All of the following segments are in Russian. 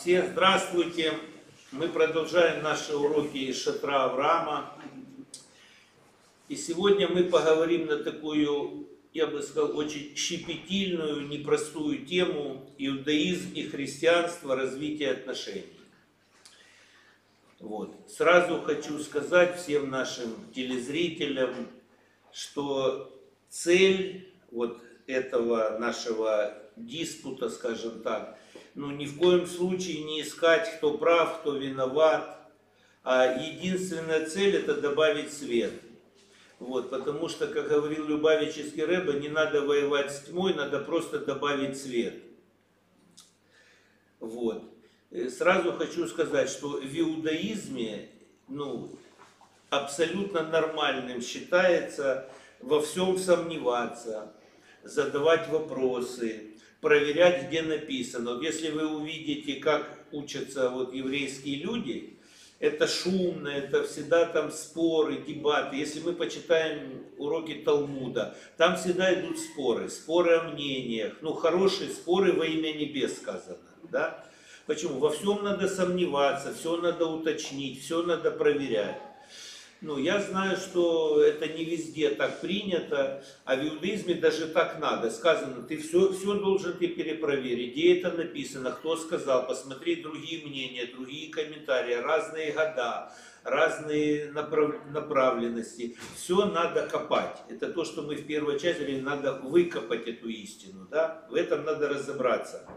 Все здравствуйте. Мы продолжаем наши уроки из шатра Авраама. И сегодня мы поговорим на такую, я бы сказал, очень щепетильную, непростую тему иудаизм и христианство, развитие отношений. Вот. Сразу хочу сказать всем нашим телезрителям, что цель вот этого нашего диспута, скажем так, ну ни в коем случае не искать, кто прав, кто виноват, а единственная цель это добавить свет. Вот, потому что, как говорил Любавический Рэба, не надо воевать с тьмой, надо просто добавить свет. Вот. Э, сразу хочу сказать, что в иудаизме ну, абсолютно нормальным считается во всем сомневаться, задавать вопросы, проверять, где написано. Вот если вы увидите, как учатся вот еврейские люди, это шумно, это всегда там споры, дебаты. Если мы почитаем уроки Талмуда, там всегда идут споры, споры о мнениях. Ну, хорошие споры во имя небес сказано, да? Почему? Во всем надо сомневаться, все надо уточнить, все надо проверять. Ну, я знаю, что это не везде так принято, а в иудаизме даже так надо. Сказано, ты все, все должен ты перепроверить, где это написано, кто сказал, посмотреть другие мнения, другие комментарии, разные года, разные направ, направленности. Все надо копать. Это то, что мы в первой части говорили, надо выкопать эту истину. Да? В этом надо разобраться.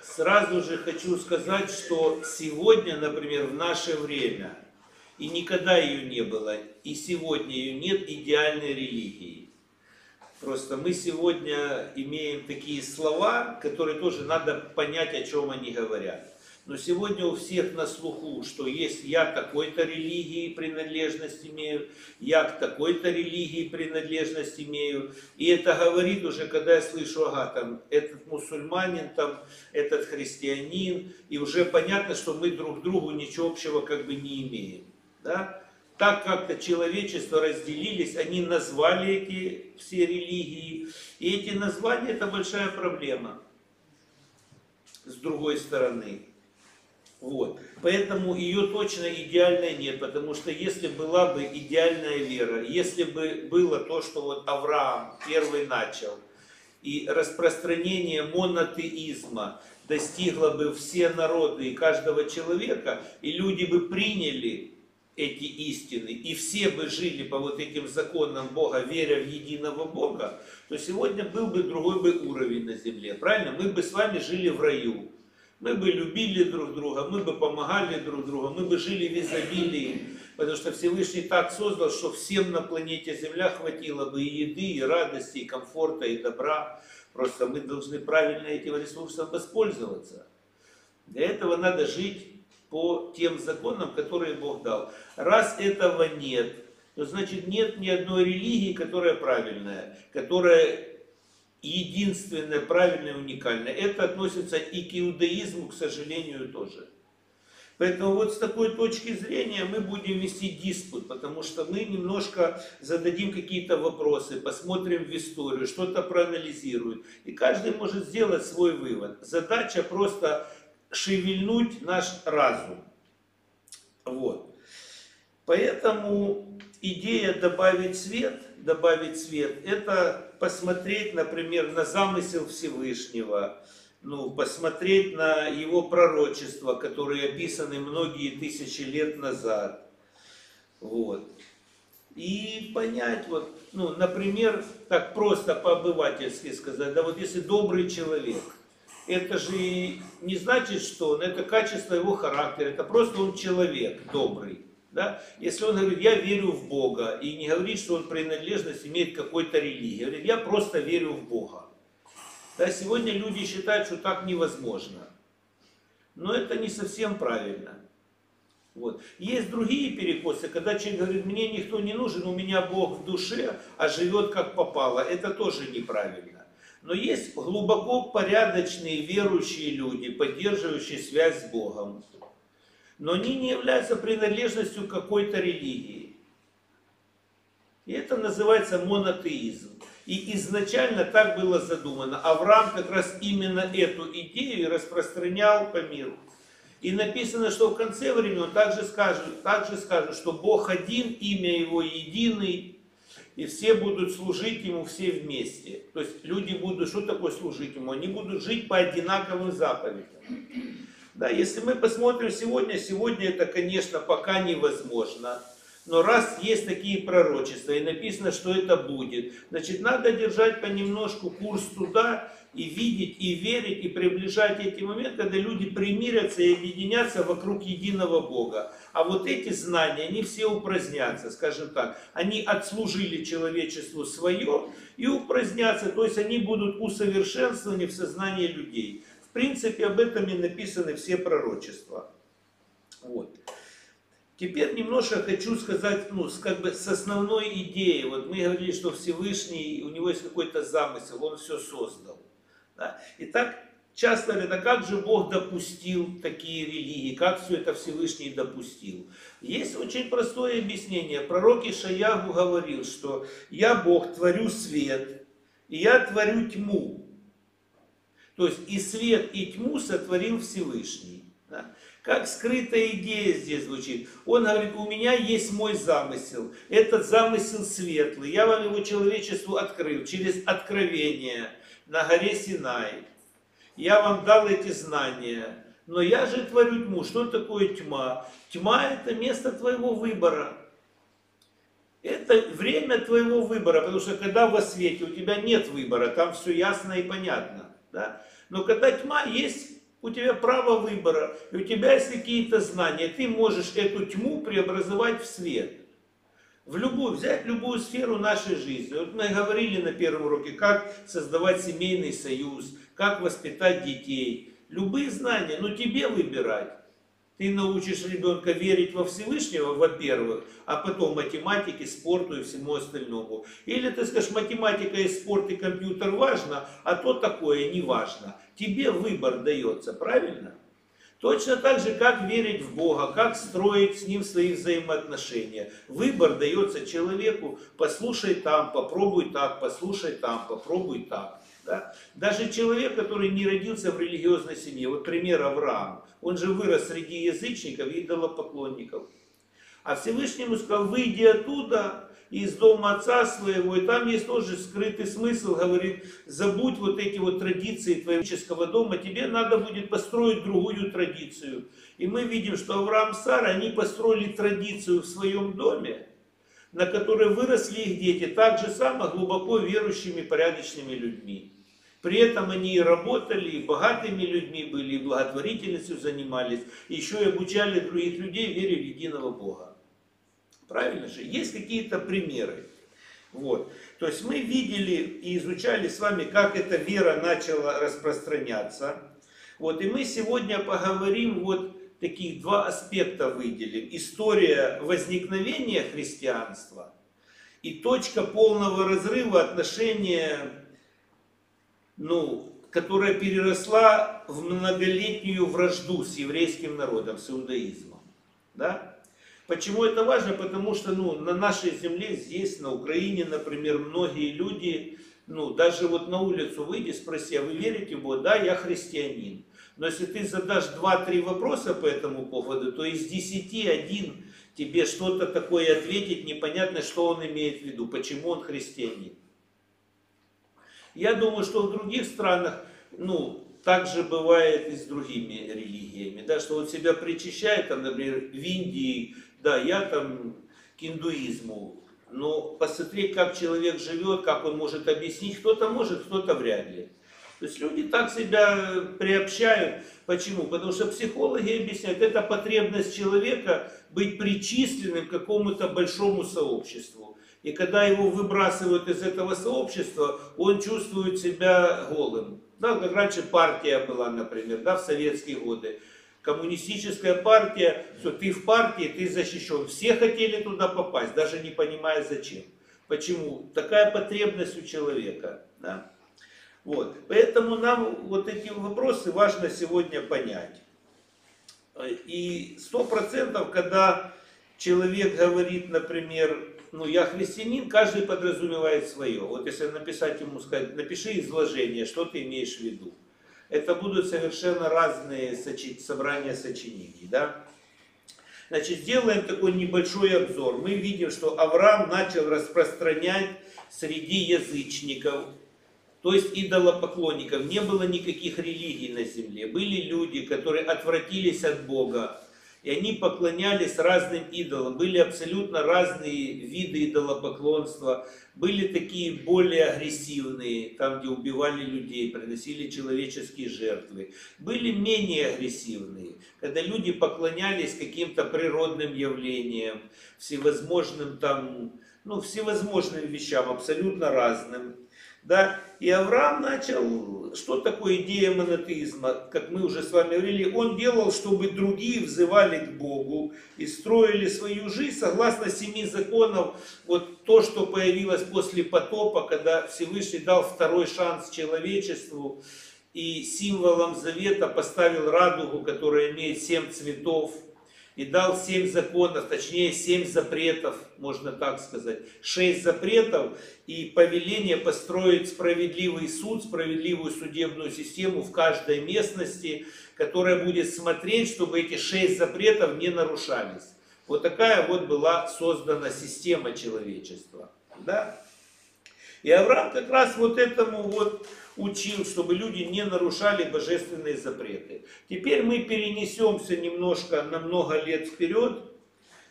Сразу же хочу сказать, что сегодня, например, в наше время – и никогда ее не было, и сегодня ее нет идеальной религии. Просто мы сегодня имеем такие слова, которые тоже надо понять, о чем они говорят. Но сегодня у всех на слуху, что есть я такой-то религии принадлежность имею, я к такой-то религии принадлежность имею. И это говорит уже, когда я слышу, ага, там, этот мусульманин, там, этот христианин, и уже понятно, что мы друг другу ничего общего как бы не имеем да, так как-то человечество разделились, они назвали эти все религии, и эти названия это большая проблема с другой стороны. Вот. Поэтому ее точно идеальной нет, потому что если была бы идеальная вера, если бы было то, что вот Авраам первый начал, и распространение монотеизма достигло бы все народы и каждого человека, и люди бы приняли эти истины, и все бы жили по вот этим законам Бога, веря в единого Бога, то сегодня был бы другой бы уровень на земле. Правильно? Мы бы с вами жили в раю. Мы бы любили друг друга, мы бы помогали друг другу, мы бы жили в изобилии. Потому что Всевышний так создал, что всем на планете Земля хватило бы и еды, и радости, и комфорта, и добра. Просто мы должны правильно этим ресурсом воспользоваться. Для этого надо жить по тем законам, которые Бог дал. Раз этого нет, то значит нет ни одной религии, которая правильная, которая единственная, правильная, уникальная. Это относится и к иудаизму, к сожалению, тоже. Поэтому вот с такой точки зрения мы будем вести диспут, потому что мы немножко зададим какие-то вопросы, посмотрим в историю, что-то проанализируем. И каждый может сделать свой вывод. Задача просто шевельнуть наш разум. Вот. Поэтому идея добавить свет, добавить свет, это посмотреть, например, на замысел Всевышнего, ну, посмотреть на его пророчества, которые описаны многие тысячи лет назад. Вот. И понять, вот, ну, например, так просто по-обывательски сказать, да вот если добрый человек – это же не значит, что он, это качество его характера, это просто он человек добрый. Да? Если он говорит, я верю в Бога, и не говорит, что он принадлежность имеет какой-то религии, говорит, я просто верю в Бога. Да, сегодня люди считают, что так невозможно. Но это не совсем правильно. Вот. Есть другие перекосы, когда человек говорит, мне никто не нужен, у меня Бог в душе, а живет как попало. Это тоже неправильно. Но есть глубоко порядочные верующие люди, поддерживающие связь с Богом. Но они не являются принадлежностью какой-то религии. И это называется монотеизм. И изначально так было задумано. Авраам как раз именно эту идею распространял по миру. И написано, что в конце времени он также скажет, также скажет, что Бог один, имя Его единый, и все будут служить Ему все вместе. То есть люди будут, что такое служить Ему? Они будут жить по одинаковым заповедям. Да, если мы посмотрим сегодня, сегодня это, конечно, пока невозможно. Но раз есть такие пророчества и написано, что это будет, значит, надо держать понемножку курс туда и видеть, и верить, и приближать эти моменты, когда люди примирятся и объединятся вокруг единого Бога. А вот эти знания, они все упразднятся, скажем так. Они отслужили человечеству свое и упразднятся, то есть они будут усовершенствованы в сознании людей. В принципе, об этом и написаны все пророчества. Вот. Теперь немножко хочу сказать, ну, как бы с основной идеей. Вот мы говорили, что Всевышний, у него есть какой-то замысел, он все создал. Да? Итак, часто говорят, а как же Бог допустил такие религии, как все это Всевышний допустил? Есть очень простое объяснение. Пророк Ишаягу говорил, что я Бог творю свет, и я творю тьму. То есть и свет, и тьму сотворил Всевышний. Да? Как скрытая идея здесь звучит. Он говорит, у меня есть мой замысел. Этот замысел светлый. Я вам его человечеству открыл через откровение на горе Синай. Я вам дал эти знания. Но я же творю тьму. Что такое тьма? Тьма это место твоего выбора. Это время твоего выбора, потому что когда во свете у тебя нет выбора, там все ясно и понятно. Да? Но когда тьма есть у тебя право выбора, и у тебя есть какие-то знания, ты можешь эту тьму преобразовать в свет. В любую, взять любую сферу нашей жизни. Вот мы говорили на первом уроке, как создавать семейный союз, как воспитать детей. Любые знания, но тебе выбирать. Ты научишь ребенка верить во Всевышнего, во-первых, а потом математике, спорту и всему остальному. Или ты скажешь, математика и спорт и компьютер важно, а то такое не важно. Тебе выбор дается, правильно? Точно так же, как верить в Бога, как строить с Ним свои взаимоотношения. Выбор дается человеку, послушай там, попробуй так, послушай там, попробуй так. Да? Даже человек, который не родился в религиозной семье, вот пример Авраам, он же вырос среди язычников и идолопоклонников. А Всевышнему сказал, выйди оттуда, из дома отца своего, и там есть тоже скрытый смысл, говорит, забудь вот эти вот традиции твоего дома, тебе надо будет построить другую традицию. И мы видим, что Авраам и Сара, они построили традицию в своем доме, на которой выросли их дети, так же само глубоко верующими, порядочными людьми. При этом они и работали, и богатыми людьми были, и благотворительностью занимались, еще и обучали других людей вере в единого Бога. Правильно же? Есть какие-то примеры. Вот. То есть мы видели и изучали с вами, как эта вера начала распространяться. Вот. И мы сегодня поговорим, вот таких два аспекта выделим. История возникновения христианства и точка полного разрыва отношения ну, которая переросла в многолетнюю вражду с еврейским народом, с иудаизмом. Да? Почему это важно? Потому что ну, на нашей земле, здесь, на Украине, например, многие люди, ну, даже вот на улицу выйди, спроси, а вы верите в Бога? Да, я христианин. Но если ты задашь два-три вопроса по этому поводу, то из десяти один тебе что-то такое ответит, непонятно, что он имеет в виду, почему он христианин. Я думаю, что в других странах, ну, так же бывает и с другими религиями, да, что он себя причащает, там, например, в Индии, да, я там к индуизму, но посмотреть, как человек живет, как он может объяснить, кто-то может, кто-то вряд ли. То есть люди так себя приобщают. Почему? Потому что психологи объясняют, это потребность человека быть причисленным к какому-то большому сообществу. И когда его выбрасывают из этого сообщества, он чувствует себя голым. Да, как раньше партия была, например, да, в советские годы. Коммунистическая партия, все, ты в партии, ты защищен. Все хотели туда попасть, даже не понимая зачем. Почему? Такая потребность у человека. Да? Вот. Поэтому нам вот эти вопросы важно сегодня понять. И сто процентов, когда человек говорит, например, ну, я христианин, каждый подразумевает свое. Вот если написать ему, сказать, напиши изложение, что ты имеешь в виду. Это будут совершенно разные сочи, собрания сочинений, да. Значит, сделаем такой небольшой обзор. Мы видим, что Авраам начал распространять среди язычников, то есть идолопоклонников. Не было никаких религий на земле. Были люди, которые отвратились от Бога, и они поклонялись разным идолам. Были абсолютно разные виды идолопоклонства. Были такие более агрессивные, там, где убивали людей, приносили человеческие жертвы. Были менее агрессивные, когда люди поклонялись каким-то природным явлениям, всевозможным там, ну, всевозможным вещам, абсолютно разным. Да? И Авраам начал, что такое идея монотеизма, как мы уже с вами говорили, он делал, чтобы другие взывали к Богу и строили свою жизнь согласно семи законов, вот то, что появилось после потопа, когда Всевышний дал второй шанс человечеству, и символом завета поставил радугу, которая имеет семь цветов, и дал семь законов, точнее семь запретов, можно так сказать, шесть запретов и повеление построить справедливый суд, справедливую судебную систему в каждой местности, которая будет смотреть, чтобы эти шесть запретов не нарушались. Вот такая вот была создана система человечества. Да? И Авраам как раз вот этому вот учил, чтобы люди не нарушали божественные запреты. Теперь мы перенесемся немножко на много лет вперед,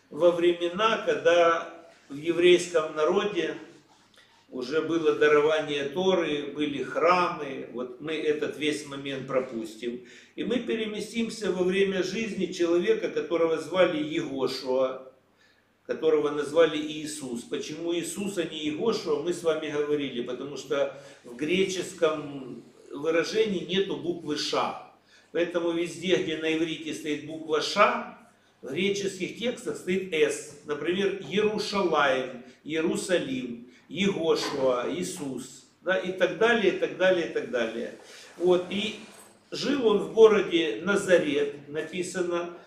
во времена, когда в еврейском народе уже было дарование Торы, были храмы, вот мы этот весь момент пропустим. И мы переместимся во время жизни человека, которого звали Егошуа, которого назвали Иисус. Почему Иисус, а не Егошуа, мы с вами говорили, потому что в греческом выражении нету буквы Ша. Поэтому везде, где на иврите стоит буква Ша, в греческих текстах стоит С. Например, Иерушалаем, Иерусалим, Егошуа, Иисус. Да, и так далее, и так далее, и так далее. Вот, и жил он в городе Назарет, написано,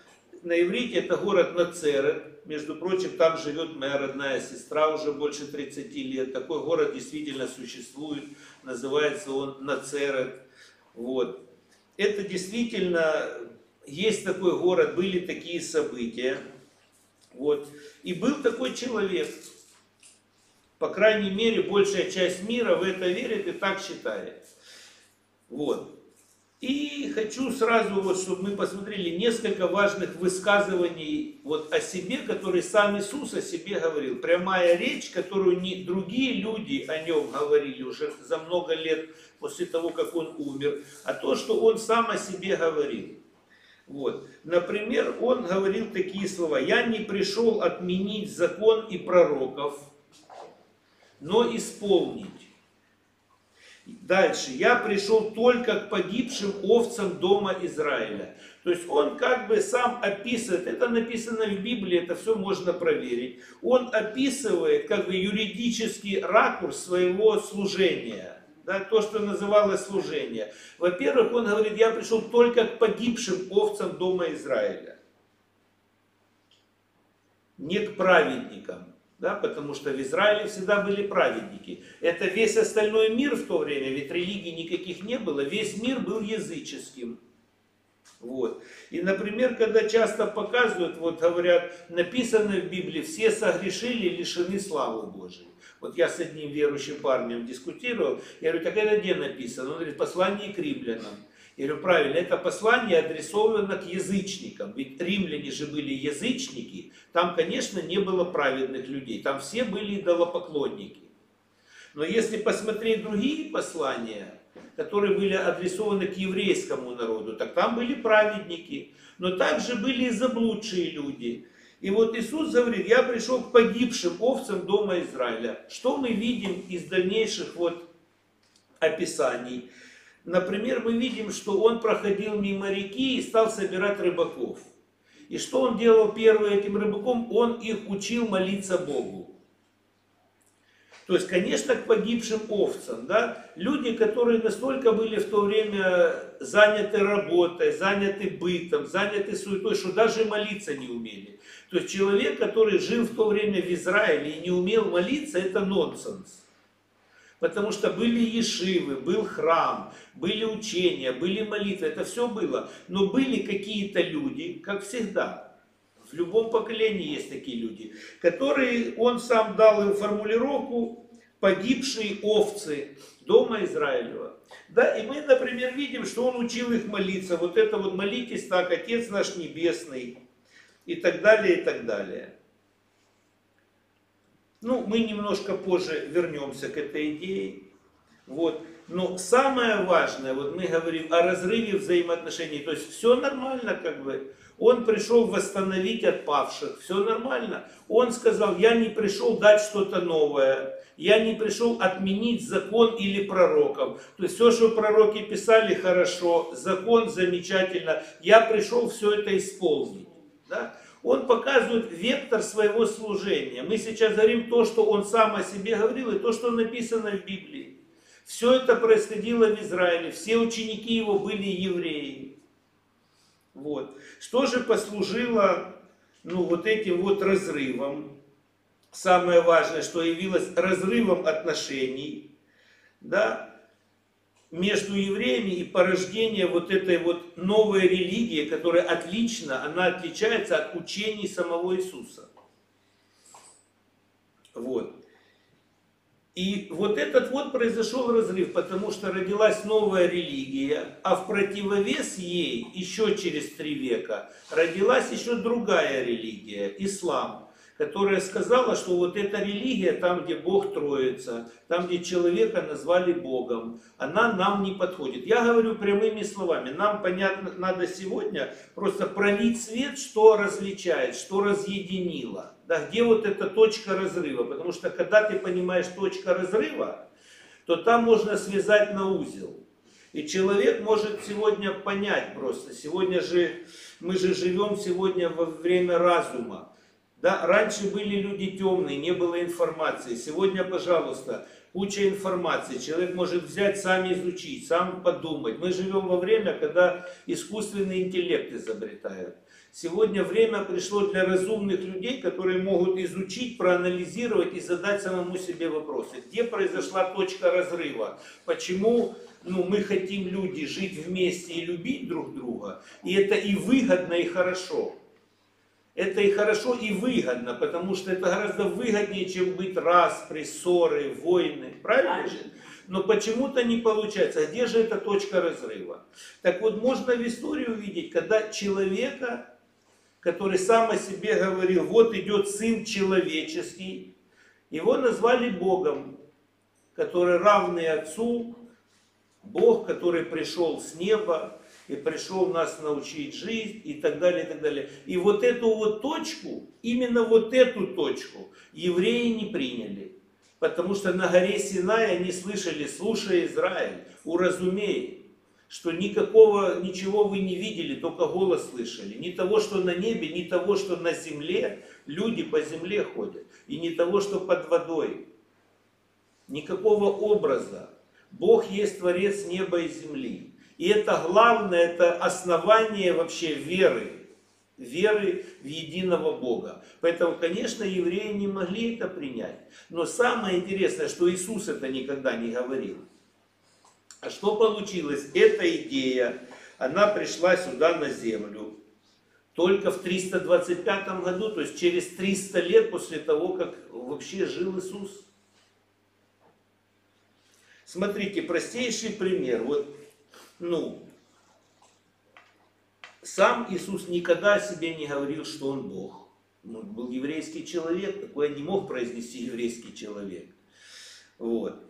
на иврите это город Нацерет, между прочим, там живет моя родная сестра уже больше 30 лет. Такой город действительно существует. Называется он Нацерет. Вот. Это действительно есть такой город, были такие события. Вот. И был такой человек. По крайней мере, большая часть мира в это верит и так считает. Вот. И хочу сразу, вот, чтобы мы посмотрели несколько важных высказываний вот о себе, которые сам Иисус о себе говорил. Прямая речь, которую не другие люди о нем говорили уже за много лет после того, как он умер, а то, что он сам о себе говорил. Вот. Например, он говорил такие слова. «Я не пришел отменить закон и пророков, но исполнить». Дальше. Я пришел только к погибшим овцам дома Израиля. То есть он как бы сам описывает, это написано в Библии, это все можно проверить. Он описывает как бы юридический ракурс своего служения. Да, то, что называлось служение. Во-первых, он говорит, я пришел только к погибшим овцам дома Израиля. Не к праведникам да, потому что в Израиле всегда были праведники. Это весь остальной мир в то время, ведь религий никаких не было, весь мир был языческим. Вот. И, например, когда часто показывают, вот говорят, написано в Библии, все согрешили лишены славы Божией. Вот я с одним верующим парнем дискутировал, я говорю, так это где написано? Он говорит, послание к римлянам. Я говорю, правильно, это послание адресовано к язычникам, ведь римляне же были язычники, там, конечно, не было праведных людей, там все были идолопоклонники. Но если посмотреть другие послания, которые были адресованы к еврейскому народу, так там были праведники, но также были и заблудшие люди. И вот Иисус говорит, я пришел к погибшим овцам дома Израиля. Что мы видим из дальнейших вот описаний? Например, мы видим, что он проходил мимо реки и стал собирать рыбаков. И что он делал первым этим рыбаком? Он их учил молиться Богу. То есть, конечно, к погибшим овцам, да, люди, которые настолько были в то время заняты работой, заняты бытом, заняты суетой, что даже молиться не умели. То есть человек, который жил в то время в Израиле и не умел молиться, это нонсенс. Потому что были ешивы, был храм, были учения, были молитвы, это все было. Но были какие-то люди, как всегда, в любом поколении есть такие люди, которые, он сам дал им формулировку «погибшие овцы дома Израилева». Да, и мы, например, видим, что он учил их молиться. Вот это вот молитесь так, Отец наш Небесный, и так далее, и так далее. Ну, мы немножко позже вернемся к этой идее. Вот. Но самое важное, вот мы говорим о разрыве взаимоотношений, то есть все нормально как бы. Он пришел восстановить отпавших, все нормально. Он сказал, я не пришел дать что-то новое, я не пришел отменить закон или пророков. То есть все, что пророки писали, хорошо, закон замечательно, я пришел все это исполнить. Да? Он показывает вектор своего служения. Мы сейчас говорим то, что он сам о себе говорил, и то, что написано в Библии. Все это происходило в Израиле, все ученики его были евреи. Вот. Что же послужило ну, вот этим вот разрывом? Самое важное, что явилось разрывом отношений, да, между евреями и порождение вот этой вот новой религии, которая отлично, она отличается от учений самого Иисуса. Вот. И вот этот вот произошел разрыв, потому что родилась новая религия, а в противовес ей еще через три века родилась еще другая религия, ислам которая сказала, что вот эта религия, там, где Бог троится, там, где человека назвали Богом, она нам не подходит. Я говорю прямыми словами, нам, понятно, надо сегодня просто пролить свет, что различает, что разъединило. Да, где вот эта точка разрыва, потому что когда ты понимаешь точка разрыва, то там можно связать на узел. И человек может сегодня понять просто, сегодня же, мы же живем сегодня во время разума. Да, раньше были люди темные, не было информации. Сегодня, пожалуйста, куча информации. Человек может взять, сам изучить, сам подумать. Мы живем во время, когда искусственный интеллект изобретают. Сегодня время пришло для разумных людей, которые могут изучить, проанализировать и задать самому себе вопросы. Где произошла точка разрыва? Почему ну, мы хотим люди жить вместе и любить друг друга? И это и выгодно, и хорошо это и хорошо, и выгодно, потому что это гораздо выгоднее, чем быть распри, ссоры, войны. Правильно же? Но почему-то не получается. Где же эта точка разрыва? Так вот, можно в истории увидеть, когда человека, который сам о себе говорил, вот идет Сын Человеческий, его назвали Богом, который равный Отцу, Бог, который пришел с неба, и пришел нас научить жизнь и так далее, и так далее. И вот эту вот точку, именно вот эту точку евреи не приняли. Потому что на горе Синай они слышали, слушай Израиль, уразумей, что никакого, ничего вы не видели, только голос слышали. Ни того, что на небе, ни того, что на земле, люди по земле ходят. И ни того, что под водой. Никакого образа. Бог есть Творец неба и земли. И это главное, это основание вообще веры. Веры в единого Бога. Поэтому, конечно, евреи не могли это принять. Но самое интересное, что Иисус это никогда не говорил. А что получилось? Эта идея, она пришла сюда на землю только в 325 году, то есть через 300 лет после того, как вообще жил Иисус. Смотрите, простейший пример. Вот ну, сам Иисус никогда себе не говорил, что Он Бог. Он был еврейский человек, такое не мог произнести еврейский человек. Вот.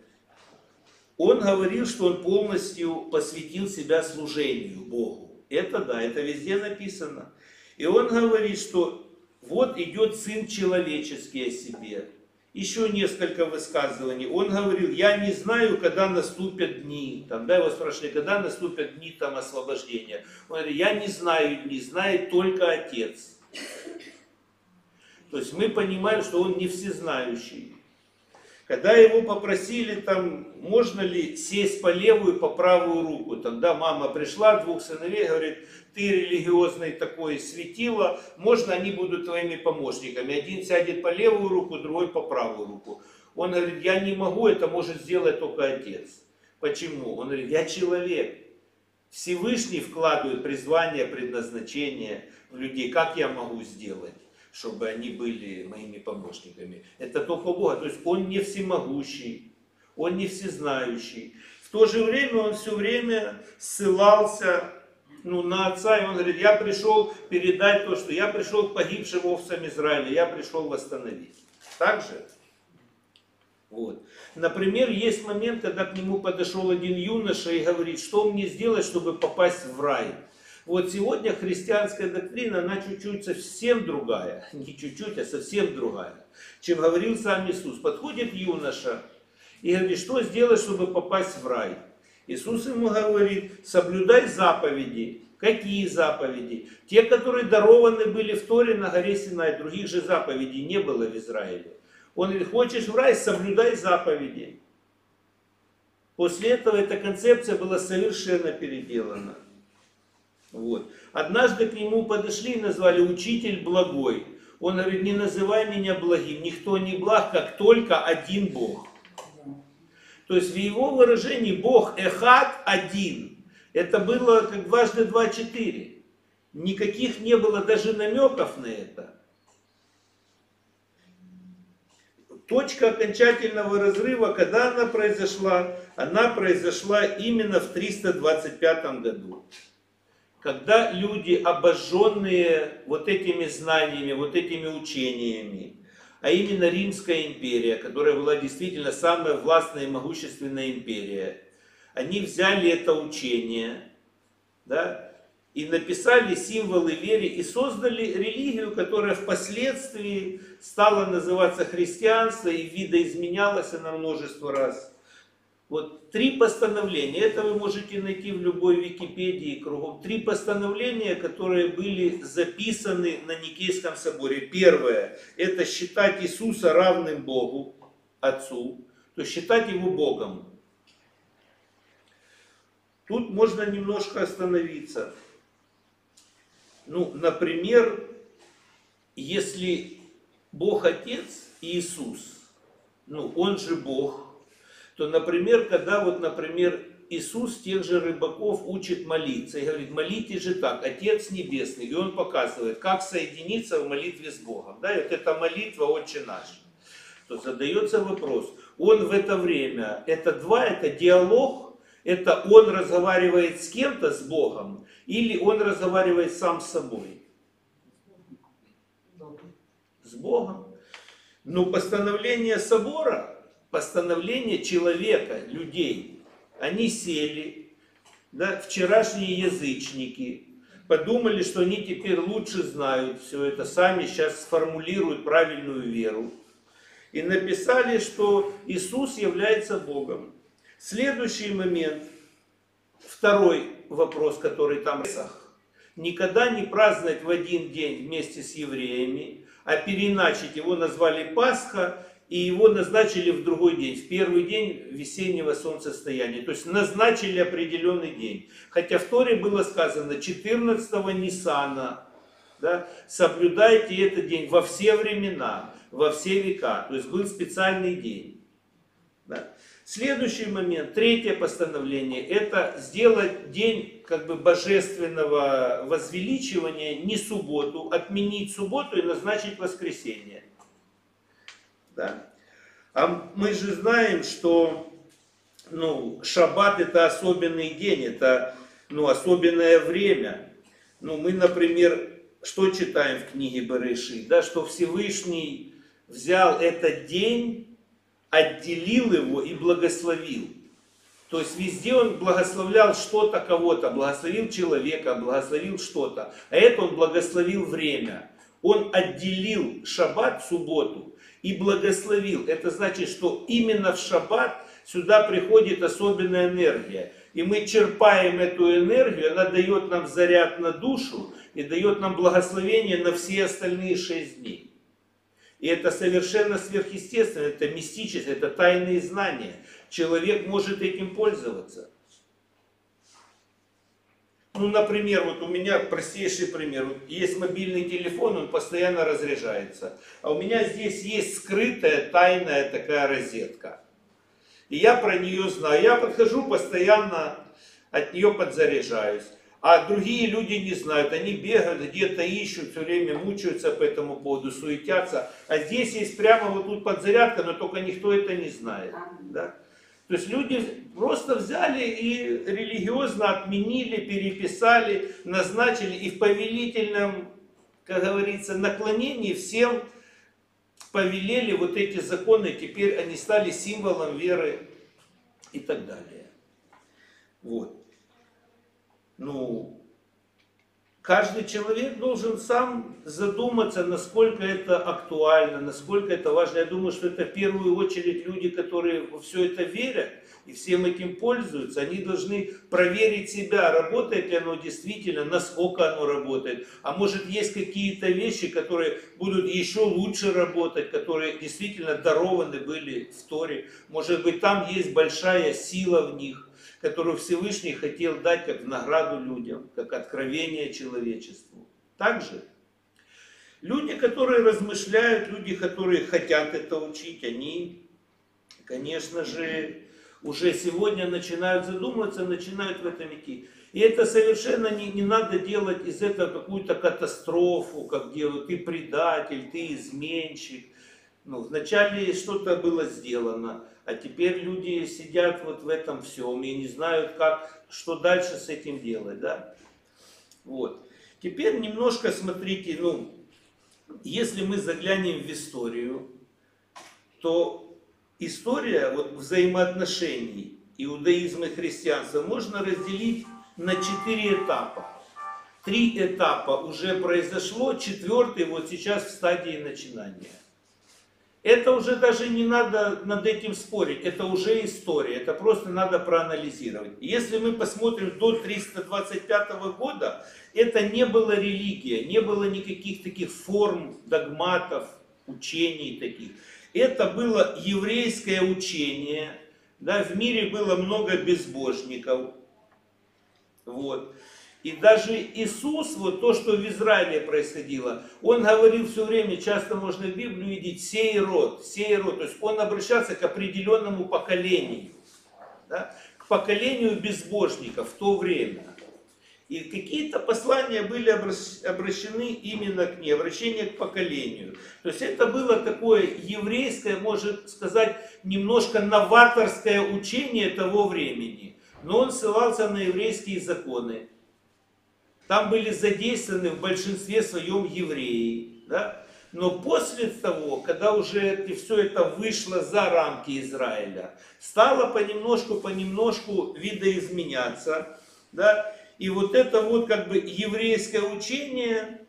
Он говорил, что он полностью посвятил себя служению Богу. Это да, это везде написано. И он говорит, что вот идет Сын Человеческий о себе еще несколько высказываний. Он говорил, я не знаю, когда наступят дни. Тогда его спрашивали, когда наступят дни там освобождения. Он говорит, я не знаю дни, знает только Отец. То есть мы понимаем, что он не всезнающий. Когда его попросили, там, можно ли сесть по левую, по правую руку, тогда мама пришла, двух сыновей, говорит, ты религиозный такой светило, можно они будут твоими помощниками. Один сядет по левую руку, другой по правую руку. Он говорит, я не могу, это может сделать только отец. Почему? Он говорит, я человек. Всевышний вкладывает призвание, предназначение в людей. Как я могу сделать? Чтобы они были моими помощниками. Это только Бога. То есть Он не всемогущий, Он не всезнающий. В то же время Он все время ссылался ну, на отца, и он говорит, я пришел передать то, что я пришел к погибшим овцам Израиля, я пришел восстановить. Так же? Вот. Например, есть момент, когда к нему подошел один юноша и говорит, что мне сделать, чтобы попасть в рай? Вот сегодня христианская доктрина, она чуть-чуть совсем другая, не чуть-чуть, а совсем другая, чем говорил сам Иисус. Подходит юноша и говорит, что сделать, чтобы попасть в рай? Иисус ему говорит, соблюдай заповеди. Какие заповеди? Те, которые дарованы были в Торе на горе Синай, других же заповедей не было в Израиле. Он говорит, хочешь в рай, соблюдай заповеди. После этого эта концепция была совершенно переделана. Вот. Однажды к нему подошли и назвали учитель благой. Он говорит, не называй меня благим, никто не благ, как только один Бог. То есть в его выражении Бог Эхад один. Это было как дважды два четыре. Никаких не было даже намеков на это. Точка окончательного разрыва, когда она произошла, она произошла именно в 325 году когда люди, обожженные вот этими знаниями, вот этими учениями, а именно Римская империя, которая была действительно самая властная и могущественная империя, они взяли это учение, да, и написали символы веры и создали религию, которая впоследствии стала называться христианство и видоизменялась она множество раз. Вот три постановления, это вы можете найти в любой Википедии кругом. Три постановления, которые были записаны на Никейском соборе. Первое, это считать Иисуса равным Богу, Отцу, то есть считать Его Богом. Тут можно немножко остановиться. Ну, например, если Бог Отец и Иисус, ну, Он же Бог, то, например, когда вот, например, Иисус тех же рыбаков учит молиться и говорит, молитесь же так, Отец Небесный, и Он показывает, как соединиться в молитве с Богом. Да, вот эта молитва «Отче наш», то задается вопрос, он в это время, это два, это диалог, это он разговаривает с кем-то, с Богом, или он разговаривает сам с собой? С Богом. Но постановление собора, постановление человека, людей. Они сели, да, вчерашние язычники, подумали, что они теперь лучше знают все это, сами сейчас сформулируют правильную веру. И написали, что Иисус является Богом. Следующий момент, второй вопрос, который там никогда не праздновать в один день вместе с евреями, а переначить его назвали Пасха и его назначили в другой день, в первый день весеннего солнцестояния. То есть назначили определенный день. Хотя в Торе было сказано 14-го Ниссана, да, соблюдайте этот день во все времена, во все века. То есть был специальный день. Да. Следующий момент, третье постановление, это сделать день как бы божественного возвеличивания не субботу, отменить субботу и назначить воскресенье. Да? А мы же знаем, что ну, шаббат это особенный день, это ну, особенное время. Ну, мы, например, что читаем в книге Береши? Да, что Всевышний взял этот день, отделил его и благословил. То есть везде он благословлял что-то кого-то, благословил человека, благословил что-то. А это он благословил время. Он отделил шаббат, субботу, и благословил. Это значит, что именно в шаббат сюда приходит особенная энергия. И мы черпаем эту энергию, она дает нам заряд на душу и дает нам благословение на все остальные шесть дней. И это совершенно сверхъестественно, это мистическое, это тайные знания. Человек может этим пользоваться. Ну, например, вот у меня простейший пример. Вот есть мобильный телефон, он постоянно разряжается. А у меня здесь есть скрытая, тайная такая розетка. И я про нее знаю. Я подхожу постоянно, от нее подзаряжаюсь. А другие люди не знают, они бегают, где-то ищут, все время мучаются по этому поводу, суетятся. А здесь есть прямо вот тут подзарядка, но только никто это не знает. Да? То есть люди просто взяли и религиозно отменили, переписали, назначили и в повелительном, как говорится, наклонении всем повелели вот эти законы, теперь они стали символом веры и так далее. Вот. Ну, каждый человек должен сам задуматься, насколько это актуально, насколько это важно. Я думаю, что это в первую очередь люди, которые во все это верят и всем этим пользуются. Они должны проверить себя, работает ли оно действительно, насколько оно работает. А может есть какие-то вещи, которые будут еще лучше работать, которые действительно дарованы были в Торе. Может быть там есть большая сила в них которую Всевышний хотел дать как награду людям, как откровение человечеству. Также люди, которые размышляют, люди, которые хотят это учить, они, конечно же, уже сегодня начинают задумываться, начинают в этом идти. И это совершенно не, не надо делать из этого какую-то катастрофу, как делают ты предатель, ты изменщик. Ну, вначале что-то было сделано, а теперь люди сидят вот в этом всем и не знают, как, что дальше с этим делать, да. Вот. Теперь немножко смотрите, ну, если мы заглянем в историю, то история вот, взаимоотношений иудаизма и христианства можно разделить на четыре этапа. Три этапа уже произошло, четвертый вот сейчас в стадии начинания. Это уже даже не надо над этим спорить, это уже история, это просто надо проанализировать. Если мы посмотрим до 325 года, это не было религия, не было никаких таких форм, догматов, учений таких. Это было еврейское учение, да, в мире было много безбожников. Вот. И даже Иисус, вот то, что в Израиле происходило, он говорил все время, часто можно в Библию видеть, сей род, сей род. То есть он обращался к определенному поколению, да, к поколению безбожников в то время. И какие-то послания были обращены именно к ней, обращение к поколению. То есть это было такое еврейское, может сказать, немножко новаторское учение того времени. Но он ссылался на еврейские законы там были задействованы в большинстве своем евреи. Да? Но после того, когда уже это, все это вышло за рамки Израиля, стало понемножку-понемножку видоизменяться. Да? И вот это вот как бы еврейское учение,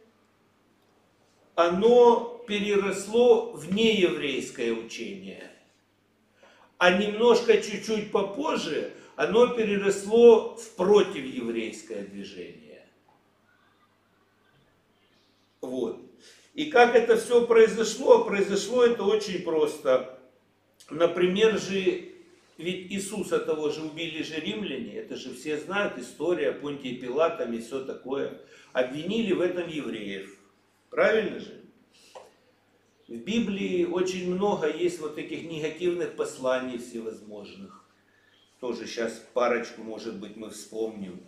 оно переросло в нееврейское учение. А немножко чуть-чуть попозже оно переросло в противеврейское движение. Вот. И как это все произошло? Произошло это очень просто. Например же, ведь Иисуса того же убили же римляне, это же все знают, история Понтия Пилатами и все такое. Обвинили в этом евреев. Правильно же? В Библии очень много есть вот таких негативных посланий всевозможных. Тоже сейчас парочку, может быть, мы вспомним.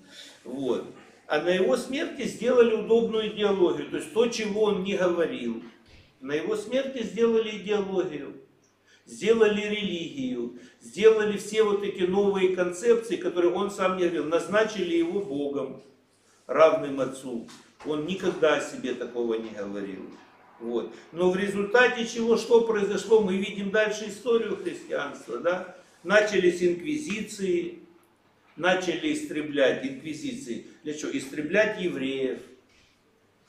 Вот а на его смерти сделали удобную идеологию, то есть то, чего он не говорил. На его смерти сделали идеологию, сделали религию, сделали все вот эти новые концепции, которые он сам не говорил, назначили его Богом, равным Отцу. Он никогда о себе такого не говорил. Вот. Но в результате чего, что произошло, мы видим дальше историю христианства. Да? Начались инквизиции, начали истреблять инквизиции. Для чего? Истреблять евреев,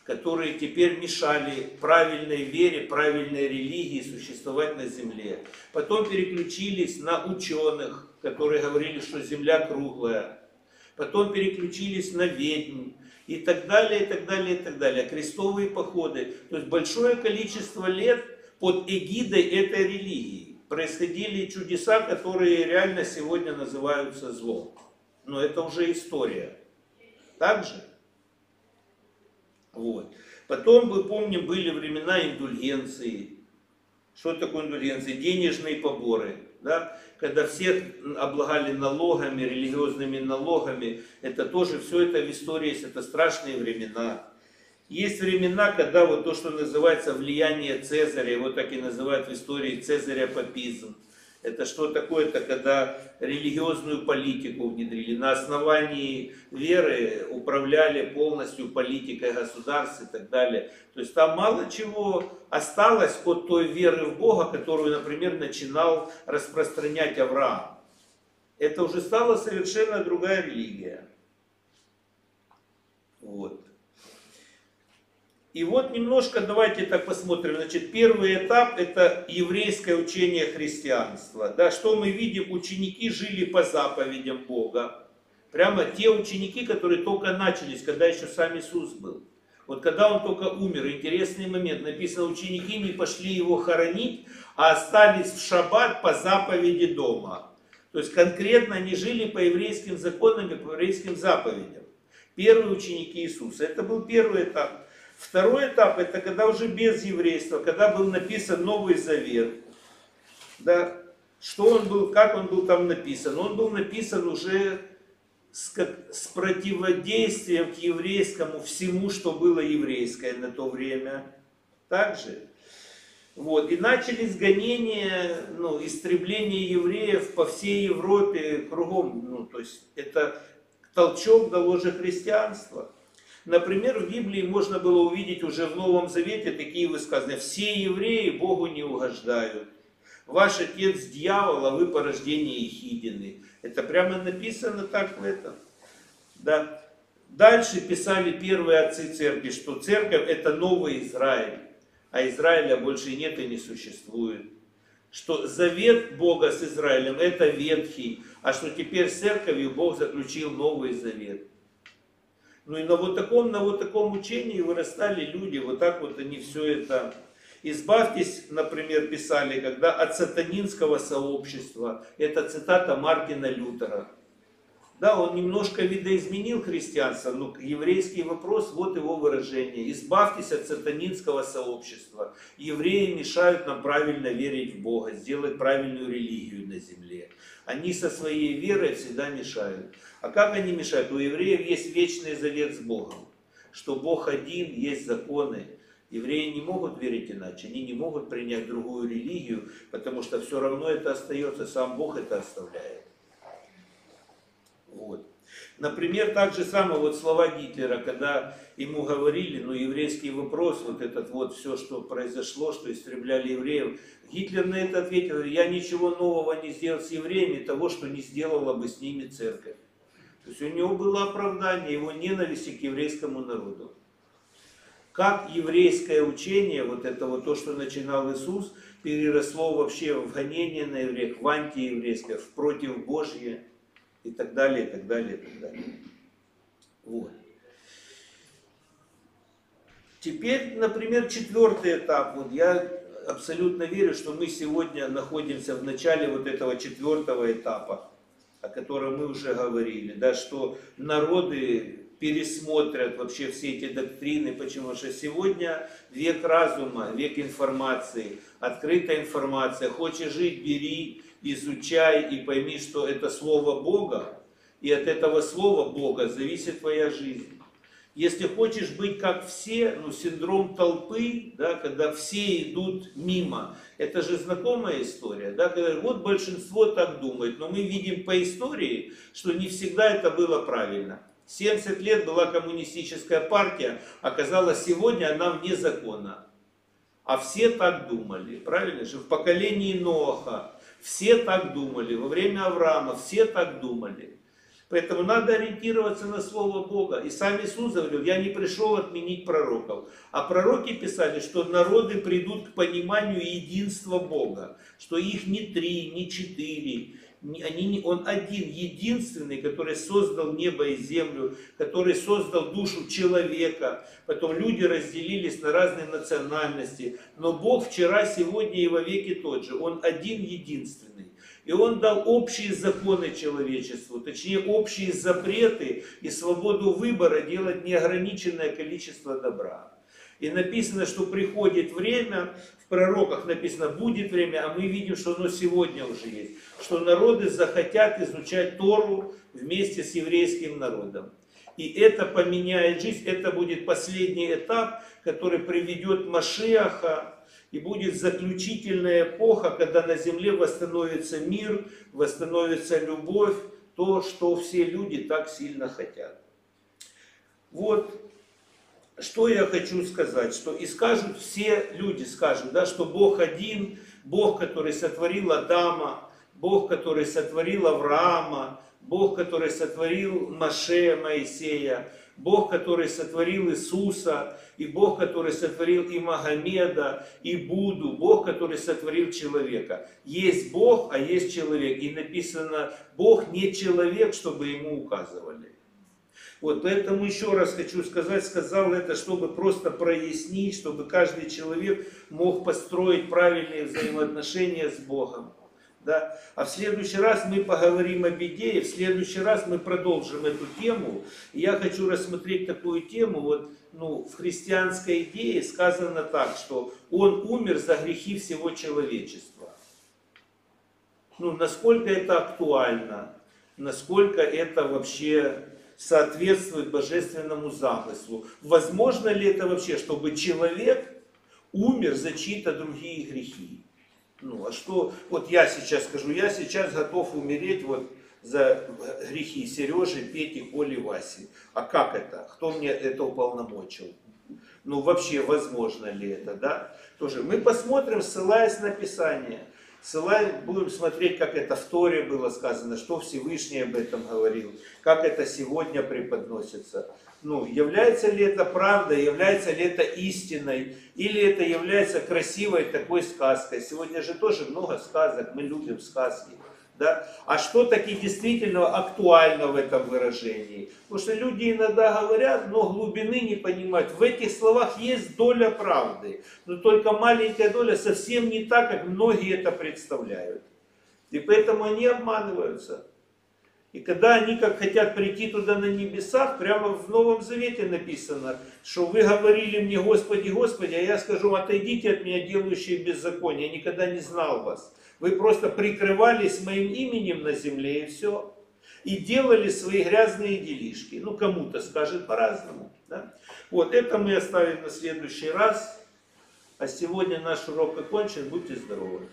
которые теперь мешали правильной вере, правильной религии существовать на земле. Потом переключились на ученых, которые говорили, что земля круглая. Потом переключились на ведьм и так далее, и так далее, и так далее. Крестовые походы. То есть большое количество лет под эгидой этой религии происходили чудеса, которые реально сегодня называются злом. Но это уже история. Так же? Вот. Потом, мы помним, были времена индульгенции. Что такое индульгенция? Денежные поборы. Да? Когда всех облагали налогами, религиозными налогами. Это тоже, все это в истории есть, это страшные времена. Есть времена, когда вот то, что называется влияние Цезаря, его так и называют в истории Цезаря папизм. Это что такое? Это когда религиозную политику внедрили. На основании веры управляли полностью политикой государств и так далее. То есть там мало чего осталось от той веры в Бога, которую, например, начинал распространять Авраам. Это уже стала совершенно другая религия. Вот. И вот немножко давайте так посмотрим. Значит, первый этап это еврейское учение христианства. Да, что мы видим? Ученики жили по заповедям Бога. Прямо те ученики, которые только начались, когда еще сам Иисус был. Вот когда он только умер, интересный момент, написано, ученики не пошли его хоронить, а остались в шаббат по заповеди дома. То есть конкретно они жили по еврейским законам и по еврейским заповедям. Первые ученики Иисуса. Это был первый этап. Второй этап, это когда уже без еврейства, когда был написан Новый Завет. Да, что он был, как он был там написан? Он был написан уже с, как, с противодействием к еврейскому всему, что было еврейское на то время. Также. Вот. И начались гонения, ну, истребление евреев по всей Европе, кругом. Ну, то есть это толчок дало же христианство. Например, в Библии можно было увидеть уже в Новом Завете такие высказывания. Все евреи Богу не угождают. Ваш отец дьявол, а вы порождение Ехидины. Это прямо написано так в этом. Да. Дальше писали первые отцы церкви, что церковь это новый Израиль, а Израиля больше нет и не существует. Что завет Бога с Израилем это ветхий, а что теперь с церковью Бог заключил новый завет. Ну и на вот таком, на вот таком учении вырастали люди, вот так вот они все это... Избавьтесь, например, писали, когда от сатанинского сообщества, это цитата Мартина Лютера. Да, он немножко видоизменил христианство, но еврейский вопрос, вот его выражение. Избавьтесь от сатанинского сообщества. Евреи мешают нам правильно верить в Бога, сделать правильную религию на земле. Они со своей верой всегда мешают. А как они мешают? У евреев есть вечный завет с Богом, что Бог один, есть законы. Евреи не могут верить иначе, они не могут принять другую религию, потому что все равно это остается, сам Бог это оставляет. Например, так же самое вот слова Гитлера, когда ему говорили, ну, еврейский вопрос, вот этот вот все, что произошло, что истребляли евреев, Гитлер на это ответил, я ничего нового не сделал с евреями, того, что не сделала бы с ними церковь. То есть у него было оправдание его ненависти к еврейскому народу. Как еврейское учение, вот это вот то, что начинал Иисус, переросло вообще в гонение на евреев, в антиеврейское, в против Божье и так далее, и так далее, и так далее. Вот. Теперь, например, четвертый этап. Вот я абсолютно верю, что мы сегодня находимся в начале вот этого четвертого этапа о котором мы уже говорили, да, что народы пересмотрят вообще все эти доктрины, почему что сегодня век разума, век информации, открытая информация, хочешь жить, бери, изучай и пойми, что это Слово Бога, и от этого Слова Бога зависит твоя жизнь. Если хочешь быть как все, ну, синдром толпы, да, когда все идут мимо, это же знакомая история, да, когда вот большинство так думает, но мы видим по истории, что не всегда это было правильно. 70 лет была коммунистическая партия, оказалось сегодня она вне закона. А все так думали, правильно же? В поколении Ноха все так думали, во время Авраама все так думали. Поэтому надо ориентироваться на Слово Бога. И сам Иисус говорил, я не пришел отменить пророков. А пророки писали, что народы придут к пониманию единства Бога. Что их не три, не четыре, Они, он один, единственный, который создал небо и землю, который создал душу человека. Потом люди разделились на разные национальности. Но Бог вчера, сегодня и во веки тот же. Он один, единственный. И Он дал общие законы человечеству, точнее общие запреты и свободу выбора делать неограниченное количество добра. И написано, что приходит время, в пророках написано, будет время, а мы видим, что оно сегодня уже есть. Что народы захотят изучать Тору вместе с еврейским народом. И это поменяет жизнь, это будет последний этап, который приведет Машиаха, и будет заключительная эпоха, когда на земле восстановится мир, восстановится любовь, то, что все люди так сильно хотят. Вот что я хочу сказать, что и скажут все люди, скажут, да, что Бог один, Бог, который сотворил Адама, Бог, который сотворил Авраама, Бог, который сотворил Маше, Моисея, Бог, который сотворил Иисуса, и Бог, который сотворил и Магомеда, и Буду, Бог, который сотворил человека. Есть Бог, а есть человек. И написано, Бог не человек, чтобы ему указывали. Вот, поэтому еще раз хочу сказать, сказал это, чтобы просто прояснить, чтобы каждый человек мог построить правильные взаимоотношения с Богом. Да? А в следующий раз мы поговорим о беде, и в следующий раз мы продолжим эту тему. И я хочу рассмотреть такую тему, вот, ну, в христианской идее сказано так, что Он умер за грехи всего человечества. Ну, насколько это актуально, насколько это вообще соответствует божественному замыслу. Возможно ли это вообще, чтобы человек умер за чьи-то другие грехи? Ну, а что, вот я сейчас скажу, я сейчас готов умереть вот за грехи Сережи, Пети, Коли, Васи. А как это? Кто мне это уполномочил? Ну, вообще, возможно ли это, да? Тоже мы посмотрим, ссылаясь на Писание. Ссылаясь, будем смотреть, как это в Торе было сказано, что Всевышний об этом говорил, как это сегодня преподносится. Ну, является ли это правдой, является ли это истиной, или это является красивой такой сказкой. Сегодня же тоже много сказок, мы любим сказки. Да? А что таки действительно актуально в этом выражении? Потому что люди иногда говорят, но глубины не понимают. В этих словах есть доля правды, но только маленькая доля совсем не так, как многие это представляют. И поэтому они обманываются. И когда они как хотят прийти туда на небесах, прямо в Новом Завете написано, что вы говорили мне, Господи, Господи, а я скажу, отойдите от меня, делающие беззаконие, я никогда не знал вас. Вы просто прикрывались моим именем на земле и все. И делали свои грязные делишки. Ну, кому-то скажет по-разному. Да? Вот, это мы оставим на следующий раз. А сегодня наш урок окончен. Будьте здоровы.